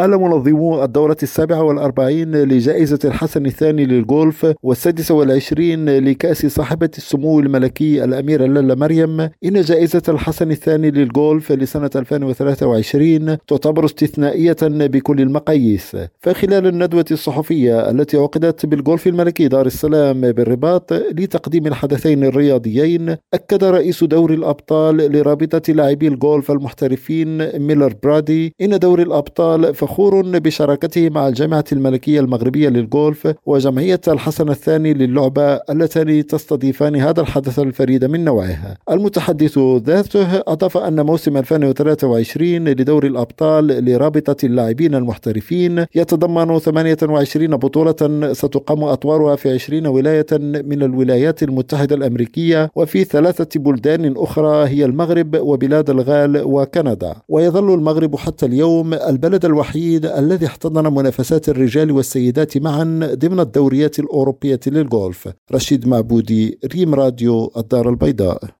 قال منظمو الدورة السابعة والأربعين لجائزة الحسن الثاني للغولف والسادسة والعشرين لكأس صاحبة السمو الملكي الأميرة لالا مريم. إن جائزة الحسن الثاني للغولف لسنة 2023 تعتبر استثنائية بكل المقاييس. فخلال الندوة الصحفية التي عقدت بالغولف الملكي دار السلام بالرباط لتقديم الحدثين الرياضيين أكد رئيس دور الأبطال لرابطة لاعبي الغولف المحترفين ميلر برادي إن دور الأبطال فخور بشراكته مع الجامعة الملكية المغربية للغولف وجمعية الحسن الثاني للعبة اللتان تستضيفان هذا الحدث الفريد من نوعه المتحدث ذاته أضاف أن موسم 2023 لدور الأبطال لرابطة اللاعبين المحترفين يتضمن 28 بطولة ستقام أطوارها في 20 ولاية من الولايات المتحدة الأمريكية وفي ثلاثة بلدان أخرى هي المغرب وبلاد الغال وكندا. ويظل المغرب حتى اليوم البلد الوحيد الذي احتضن منافسات الرجال والسيدات معا ضمن الدوريات الأوروبية للغولف. رشيد معبودي ريم راديو الدار البيضاء.